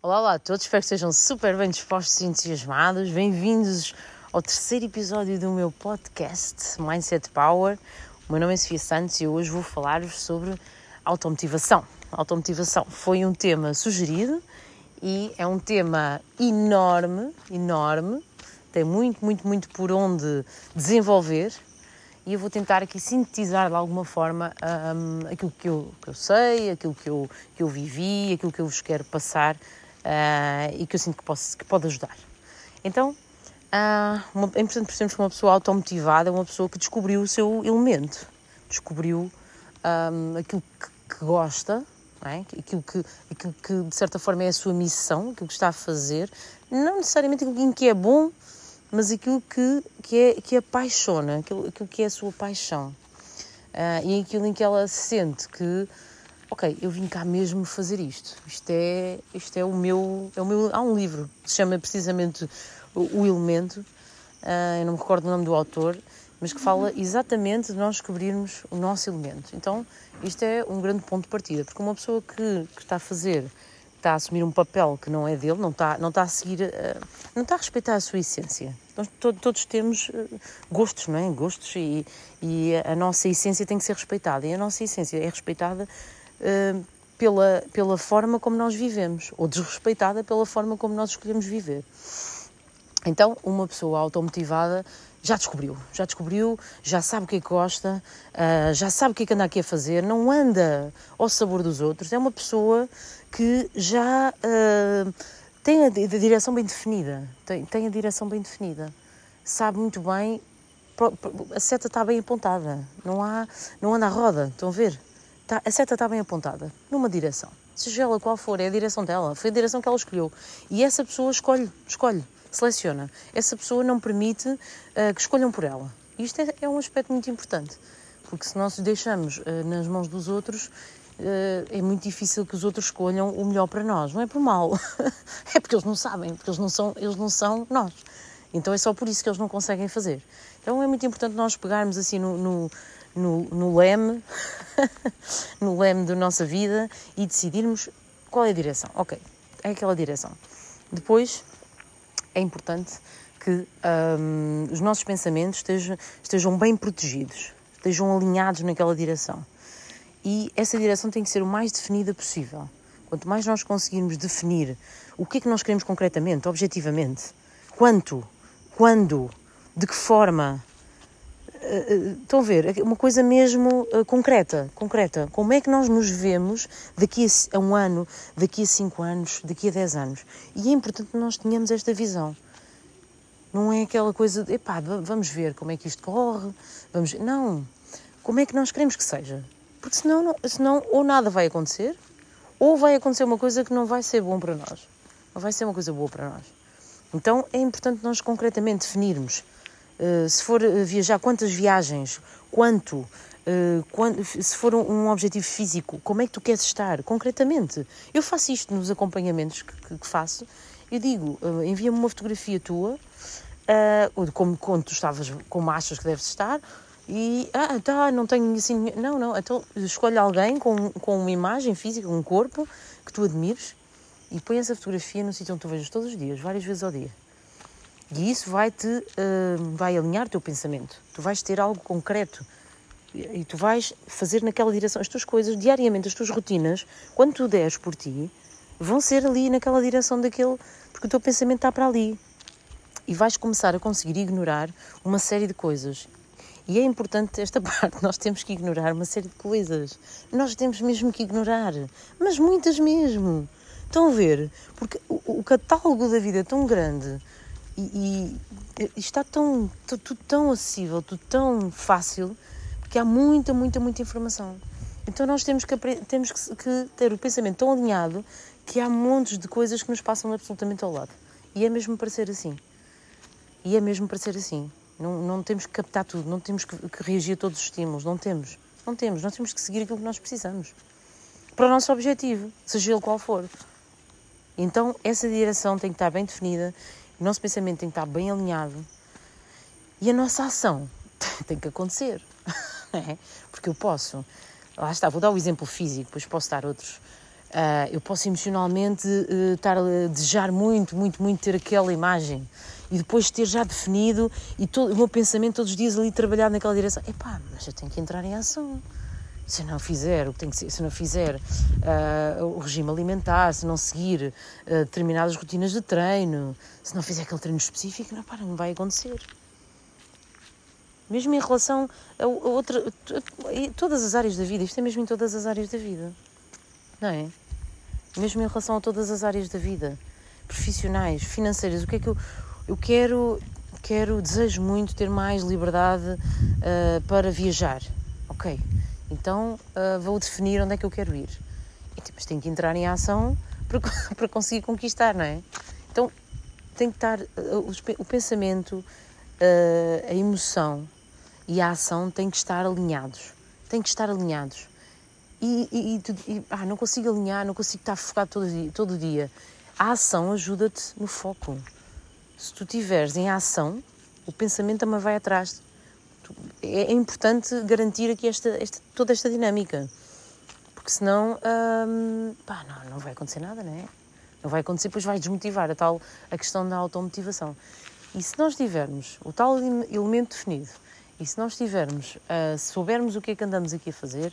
Olá, olá a todos, espero que estejam super bem dispostos e entusiasmados. Bem-vindos ao terceiro episódio do meu podcast Mindset Power. O meu nome é Sofia Santos e hoje vou falar-vos sobre automotivação. Automotivação foi um tema sugerido e é um tema enorme, enorme, tem muito, muito, muito por onde desenvolver e eu vou tentar aqui sintetizar de alguma forma um, aquilo que eu, que eu, sei, aquilo que eu, que eu vivi, aquilo que eu vos quero passar uh, e que eu sinto que, posso, que pode ajudar. Então, uh, uma, é importante percebermos que uma pessoa automotivada é uma pessoa que descobriu o seu elemento, descobriu um, aquilo que, que gosta, é? aquilo, que, aquilo que de certa forma é a sua missão, aquilo que está a fazer, não necessariamente aquilo em que é bom, mas aquilo que, que, é, que apaixona, aquilo, aquilo que é a sua paixão. Uh, e aquilo em que ela sente que, ok, eu vim cá mesmo fazer isto. Isto é, isto é o meu, é o meu. Há um livro que se chama precisamente O, Elemento, uh, eu não me recordo o nome do autor, mas que fala exatamente de nós descobrirmos o nosso elemento. Então, isto é um grande ponto de partida, porque uma pessoa que, que está a fazer está a assumir um papel que não é dele, não está, não está a seguir, uh, não está a respeitar a sua essência. Nós todos, todos temos uh, gostos, não é? Gostos e, e, a nossa essência tem que ser respeitada. E a nossa essência é respeitada uh, pela, pela forma como nós vivemos, ou desrespeitada pela forma como nós escolhemos viver. Então, uma pessoa automotivada já descobriu, já descobriu, já sabe o que é que gosta, uh, já sabe o que é que anda aqui a fazer, não anda ao sabor dos outros. É uma pessoa que já uh, tem a, direção bem definida, tem, tem a direção bem definida, sabe muito bem, a seta está bem apontada, não, há, não anda à roda, estão a ver? Tá, a seta está bem apontada, numa direção. Seja ela qual for, é a direção dela, foi a direção que ela escolheu. E essa pessoa escolhe, escolhe seleciona. Essa pessoa não permite uh, que escolham por ela. Isto é, é, um aspecto muito importante, porque se nós deixamos uh, nas mãos dos outros, uh, é muito difícil que os outros escolham o melhor para nós. Não é por mal, é porque eles não sabem, porque eles não são, eles não são nós. Então é só por isso que eles não conseguem fazer. Então é muito importante nós pegarmos assim no, no, no, no leme, no leme da nossa vida e decidirmos qual é a direção. Ok, é aquela direção. Depois é importante que um, os nossos pensamentos estejam, estejam bem protegidos, estejam alinhados naquela direção. E essa direção tem que ser o mais definida possível. Quanto mais nós conseguirmos definir o que é que nós queremos concretamente, objetivamente, quanto, quando, de que forma, estão a ver, uma coisa mesmo uh, concreta, concreta. Como é que nós nos vemos daqui a um ano, daqui a cinco anos, daqui a dez anos? E é importante que nós tenhamos esta visão. Não é aquela coisa de, epá, vamos ver como é que isto corre, vamos... Não. Como é que nós queremos que seja? Porque senão, não, senão ou nada vai acontecer, ou vai acontecer uma coisa que não vai ser bom para nós. Não vai ser uma coisa boa para nós. Então é importante nós concretamente definirmos eh, se for eh, viajar, quantas viagens, quanto, uh, se for um, objetivo físico, como é que tu queres estar, concretamente. Eu faço isto nos acompanhamentos que, faço, eu digo, envia-me uma fotografia tua, ou como, quando tu estavas, como achas que deves estar, e, ah, tá, não tenho assim, não, não, então escolhe alguém com, com uma imagem física, um corpo, que tu admires, e põe essa fotografia no sítio onde tu vejas todos os dias, várias vezes ao dia. E isso vai-te, uh, vai alinhar o teu pensamento. Tu vais ter algo concreto e tu vais fazer naquela direção. As tuas coisas, diariamente, as tuas rotinas, quando tu deres por ti, vão ser ali naquela direção daquele, porque o teu pensamento está para ali. E vais começar a conseguir ignorar uma série de coisas. E é importante esta parte, nós temos que ignorar uma série de coisas. Nós temos mesmo que ignorar, mas muitas mesmo. Estão a ver? Porque o, o catálogo da vida é tão grande e, e, está tão, tudo tão acessível, tudo tão fácil, que há muita, muita, muita informação. Então nós temos que, temos que ter o pensamento tão alinhado que há montes de coisas que nos passam absolutamente ao lado. E é mesmo para ser assim. E é mesmo para ser assim. Não, não temos que captar tudo, não temos que, que, reagir a todos os estímulos, não temos. Não temos, nós temos que seguir aquilo que nós precisamos. Para o nosso objetivo, seja ele qual for. Então, essa direção tem que estar bem definida o nosso pensamento tem que estar bem alinhado e a nossa ação tem que acontecer. É? Porque eu posso, lá está, vou dar o exemplo físico, depois posso dar outros. Uh, eu posso emocionalmente uh, estar a desejar muito, muito, muito ter aquela imagem e depois ter já definido e todo, o meu pensamento todos os dias ali trabalhar naquela direção. Epá, mas eu tenho que entrar em ação. Se não fizer o que tem que ser, se não fizer uh, o regime alimentar, se não seguir determinadas rotinas de treino, se não fizer aquele treino específico, não, para, não vai acontecer. Mesmo em relação a, a outra. A, todas as áreas da vida, isto é mesmo em todas as áreas da vida. Não é? Mesmo em relação a todas as áreas da vida, profissionais, financeiras, o que é que eu, eu quero, quero, desejo muito ter mais liberdade uh, para viajar. Ok, então uh, vou definir onde é que eu quero ir. E, tipo, mas tenho que entrar em ação para, para conseguir conquistar, não é? Então tem que estar uh, o, pensamento, a emoção, e a ação têm que estar alinhados. Têm que estar alinhados. E, e, e ah, não consigo alinhar, não consigo estar focado todo dia. Todo dia. A ação ajuda-te no foco. Se tu estiveres em ação, o pensamento também vai atrás. É, é importante garantir aqui esta, esta, toda esta dinâmica. Porque senão, hum, pá, não, não vai acontecer nada, não é? Não vai acontecer, depois vai desmotivar a tal a questão da automotivação. E se nós tivermos o tal elemento definido, e se nós tivermos, uh, soubermos o que é que andamos aqui a fazer,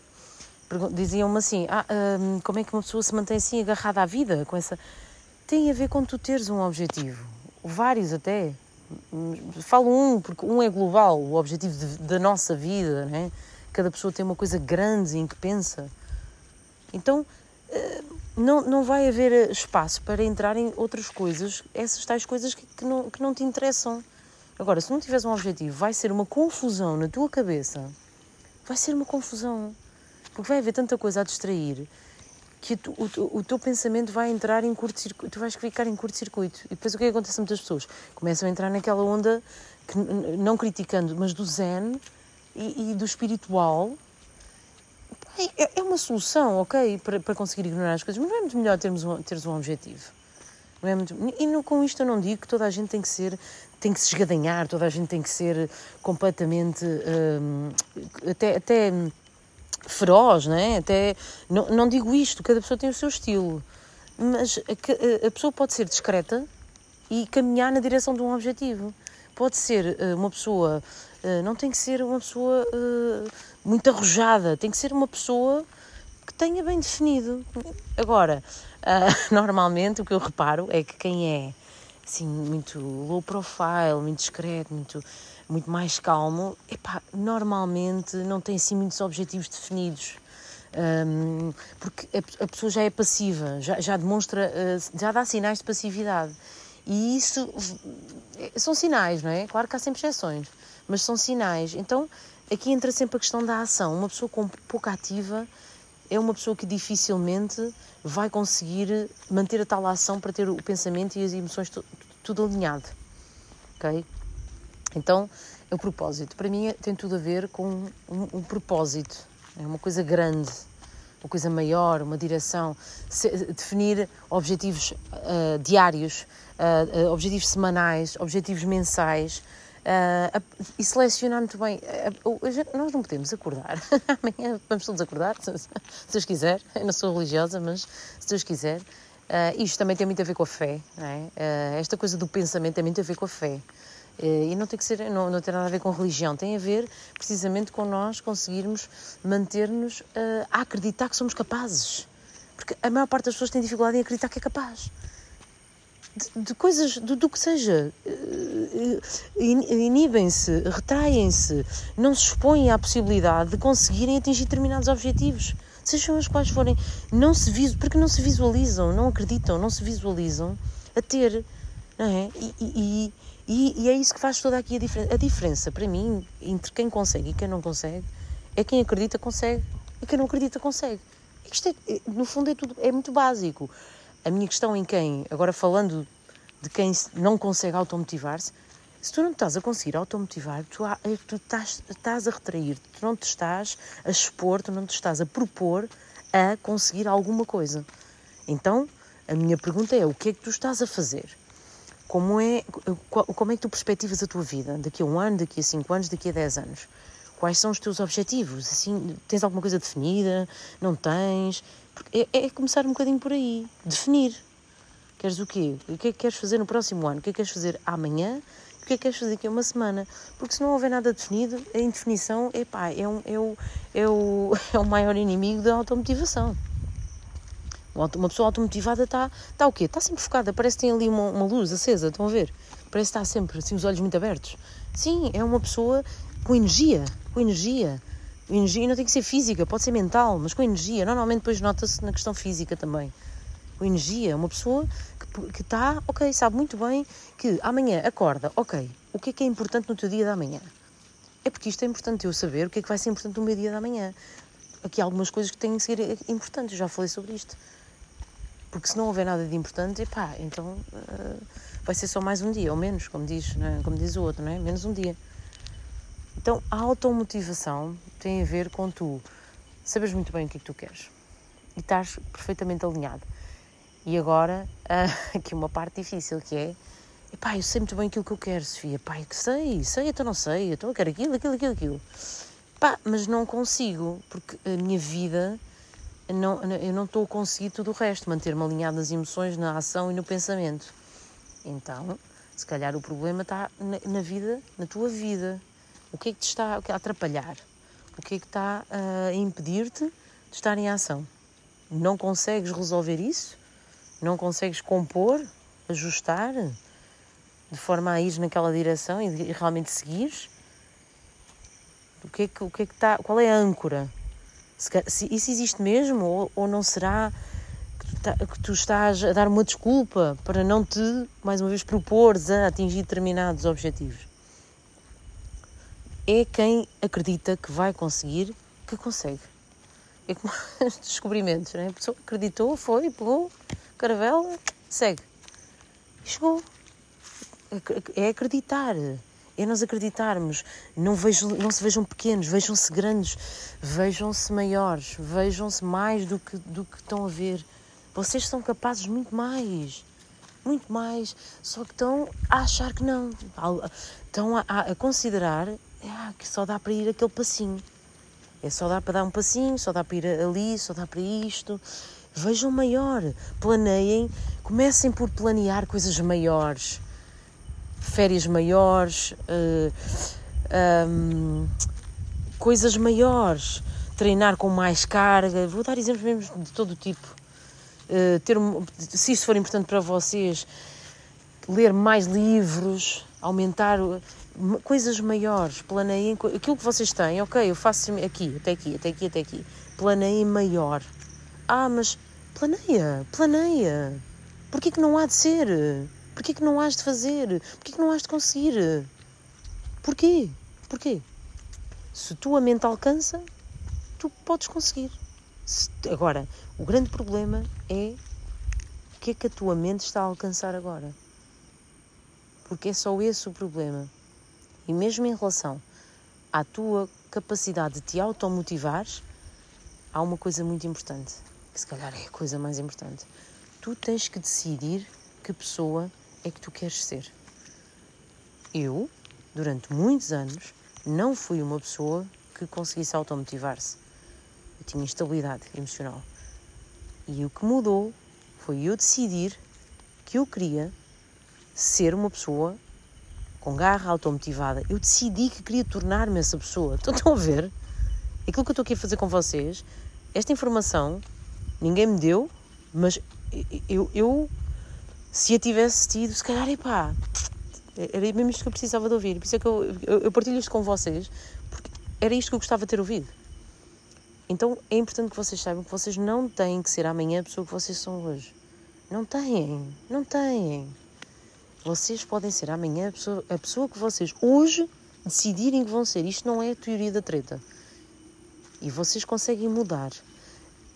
diziam-me assim: ah, um, como é que uma pessoa se mantém assim agarrada à vida? com essa Tem a ver com tu teres um objetivo, vários até. Falo um, porque um é global, o objetivo da nossa vida, né? cada pessoa tem uma coisa grande em que pensa. Então, uh, não, não vai haver espaço para entrar em outras coisas, essas tais coisas que, que, não, que não te interessam. Agora, se não tiveres um objetivo, vai ser uma confusão na tua cabeça. Vai ser uma confusão. Porque vai haver tanta coisa a distrair que o, o, teu pensamento vai entrar em curto-circuito, tu vais ficar em curto-circuito. E depois o que, acontece a muitas pessoas? Começam a entrar naquela onda, que, não criticando, mas do zen e, e do espiritual. É, é, uma solução, ok, para, para conseguir ignorar as coisas, mas não é muito melhor termos um, teres um objetivo. Não é muito... E com isto eu não digo que toda a gente tem que ser tem que se esgadanhar, toda a gente tem que ser completamente hum, até, até feroz, não é? Até, não, não digo isto, cada pessoa tem o seu estilo, mas a, a pessoa pode ser discreta e caminhar na direção de um objetivo. Pode ser uh, uma pessoa, uh, não tem que ser uma pessoa uh, muito arrojada, tem que ser uma pessoa que tenha bem definido. Agora, normalmente o que eu reparo é que quem é assim, muito low profile, muito discreto, muito, muito mais calmo, epá, normalmente não tem assim muitos objetivos definidos. Um, porque a, a, pessoa já é passiva, já, já demonstra, uh, já dá sinais de passividade. E isso são sinais, não é? Claro que há sempre exceções, mas são sinais. Então aqui entra sempre a questão da ação. Uma pessoa com pouca ativa é uma pessoa que dificilmente vai conseguir manter a tal ação para ter o pensamento e as emoções tudo alinhado. Ok? Então, o propósito, para mim, tem tudo a ver com um, um propósito. É uma coisa grande, uma coisa maior, uma direção. Se, definir objetivos uh, diários, uh, uh, objetivos semanais, objetivos mensais Uh, e selecionar muito bem. Nós não podemos acordar. Amanhã vamos todos acordar, se, se Deus quiser. Eu não sou religiosa, mas se Deus quiser. Isto também tem muito a ver com a fé. É? esta coisa do pensamento tem muito a ver com a fé. E não tem, que ser, não, não tem nada a ver com religião, tem a ver precisamente com nós conseguirmos manter-nos a acreditar que somos capazes. Porque a maior parte das pessoas tem dificuldade em acreditar que é capaz de, de coisas, do, do, que seja. Eh, inibem-se, retraem-se, não se expõem à possibilidade de conseguirem atingir determinados objetivos, sejam os quais forem. Não se vis, porque não se visualizam, não acreditam, não se visualizam a ter. Não é? E, e, e é isso que faz toda aqui a diferença. A diferença, para mim, entre quem consegue e quem não consegue, é quem acredita consegue e quem não acredita consegue. Isto é, no fundo é tudo, é muito básico. A minha questão em quem, agora falando de quem não consegue automotivar-se, se tu não estás a conseguir automotivar, tu, é tu estás, estás a retrair, tu não te estás a expor, tu não te estás a propor a conseguir alguma coisa. Então, a minha pergunta é: o que é que tu estás a fazer? Como é, como é que tu perspectivas a tua vida? Daqui a um ano, daqui a cinco anos, daqui a dez anos? Quais são os teus objetivos? Assim, tens alguma coisa definida? Não tens? É, é começar um bocadinho por aí. Definir. Queres o quê? O que é que queres fazer no próximo ano? O que é que queres fazer amanhã? O que é que queres fazer daqui a uma semana? Porque se não houver nada definido, a indefinição epá, é, um, é, o, é, o, é o maior inimigo da automotivação. Uma pessoa automotivada está tá o quê? Está sempre focada, parece que tem ali uma, uma luz acesa, estão a ver? Parece que está sempre assim, os olhos muito abertos. Sim, é uma pessoa com energia, com energia. Energia não tem que ser física, pode ser mental, mas com energia. Normalmente depois nota-se na questão física também. Com energia, uma pessoa que está, ok, sabe muito bem que amanhã acorda, ok, o que é que é importante no teu dia da manhã? É porque isto é importante eu saber o que é que vai ser importante no meu dia da manhã. Aqui há algumas coisas que têm que ser importantes, eu já falei sobre isto. Porque se não houver nada de importante, epá, então uh, vai ser só mais um dia, ou menos, como diz, é? como diz o outro, não é? Menos um dia. Então, a automotivação tem a ver com tu sabes muito bem o que é que tu queres e estás perfeitamente alinhado. E agora, uh, aqui uma parte difícil que é epá, eu sei muito bem aquilo que eu quero, Sofia. Pá, que sei, sei, então não sei, então eu quero aquilo, aquilo, aquilo, aquilo. Pá, mas não consigo, porque a minha vida não, eu não estou a conseguir tudo o resto, manter-me alinhado nas emoções, na ação e no pensamento. Então, se calhar o problema está na, na, vida, na tua vida. O que é que te está a atrapalhar? O que é que está a impedir-te de estar em ação? Não consegues resolver isso? Não consegues compor, ajustar, de forma a ir naquela direção e, realmente seguir? O que é que, o que, é que está, qual é a âncora? Se, isso existe mesmo ou, ou não será que tu, tá, que tu, estás a dar uma desculpa para não te, mais uma vez, propores a atingir determinados objetivos? É quem acredita que vai conseguir que consegue. É como os descobrimentos, né? A pessoa acreditou, foi, pegou, caravela, segue. E chegou. É acreditar é nós acreditarmos, não, vejam, não se vejam pequenos, vejam-se grandes, vejam-se maiores, vejam-se mais do que, do que estão a ver. Vocês são capazes muito mais, muito mais, só que estão a achar que não, estão a, a considerar ah, que só dá para ir aquele passinho. É só dá para dar um passinho, só dá para ir ali, só dá para isto. Vejam maior, planeiem, comecem por planear coisas maiores férias maiores, uh, eh, um, coisas maiores, treinar com mais carga. Vou dar exemplos mesmo de todo tipo. Uh, ter, se isso for importante para vocês, ler mais livros, aumentar coisas maiores, planeiem aquilo que vocês têm, ok, eu faço aqui, até aqui, até aqui, até aqui. Planeiem maior. Ah, mas planeia, planeia. Porquê que não há de ser? Porquê que não has de fazer? Porquê que não has de conseguir? Porquê? Porquê? Se tua mente alcança, tu podes conseguir. Se, agora, o grande problema é o que é que a tua mente está a alcançar agora. Porque é só esse o problema. E mesmo em relação à tua capacidade de te automotivar, há uma coisa muito importante, que se calhar é a coisa mais importante. Tu tens que decidir que pessoa é que tu queres ser? Eu, durante muitos anos, não fui uma pessoa que conseguisse automotivar-se. Eu tinha instabilidade emocional. E o que mudou foi eu decidir que eu queria ser uma pessoa com garra automotivada. Eu decidi que queria tornar-me essa pessoa. Então, estão a ver? Aquilo que eu estou aqui a fazer com vocês, esta informação, ninguém me deu, mas eu, eu se a tivesse tido, se calhar, epá, era mesmo isto que eu precisava de ouvir. Por isso é que eu, eu, eu partilho isto com vocês, porque era isto que eu gostava de ter ouvido. Então é importante que vocês saibam que vocês não têm que ser amanhã a pessoa que vocês são hoje. Não têm, não têm. Vocês podem ser amanhã a pessoa, a pessoa que vocês hoje decidirem que vão ser. Isto não é a teoria da treta. E vocês conseguem mudar.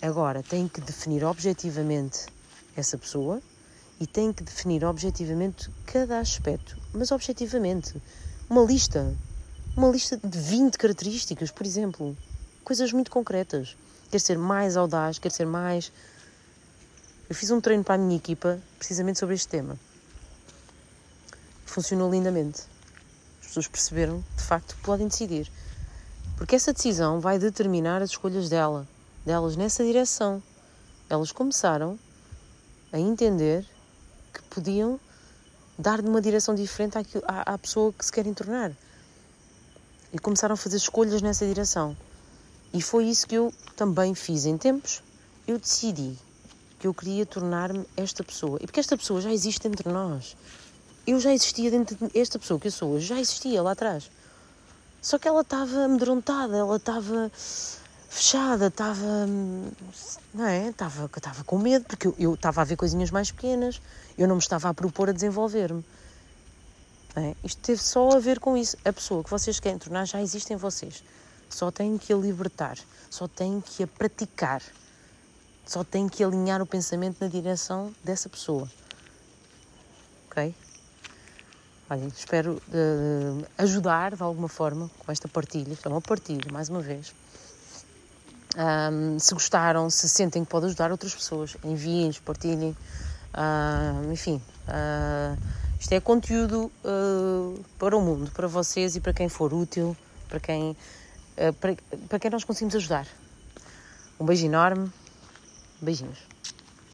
Agora, têm que definir objetivamente essa pessoa e tem que definir objetivamente cada aspecto, mas objetivamente. Uma lista. Uma lista de 20 características, por exemplo. Coisas muito concretas. Quer ser mais audaz, quer ser mais. Eu fiz um treino para a minha equipa precisamente sobre este tema. Funcionou lindamente. As pessoas perceberam, de facto, que podem decidir. Porque essa decisão vai determinar as escolhas dela, delas nessa direção. Elas começaram a entender podiam dar uma direção diferente à, à pessoa que se querem tornar. E começaram a fazer escolhas nessa direção. E foi isso que eu também fiz em tempos. Eu decidi que eu queria tornar-me esta pessoa. E porque esta pessoa já existe entre nós. Eu já existia dentro de esta pessoa que eu sou hoje, já existia lá atrás. Só que ela estava amedrontada, ela estava fechada, estava. Não é? Estava, estava com medo, porque eu, eu estava a ver coisinhas mais pequenas, eu não me estava a propor a desenvolver-me. É? Isto teve só a ver com isso. A pessoa que vocês querem tornar já existe em vocês. Só têm que a libertar, só têm que a praticar. Só tem que alinhar o pensamento na direção dessa pessoa. Ok? Olha, espero uh, ajudar de alguma forma com esta partilha. É uma partilha, mais uma vez. Um, se gostaram, se sentem que pode ajudar outras pessoas, enviem-nos, partilhem. Uh, enfim, uh, isto é conteúdo uh, para o mundo, para vocês e para quem for útil, para quem, para, para quem nós conseguimos ajudar. Um beijo enorme Beijinhos.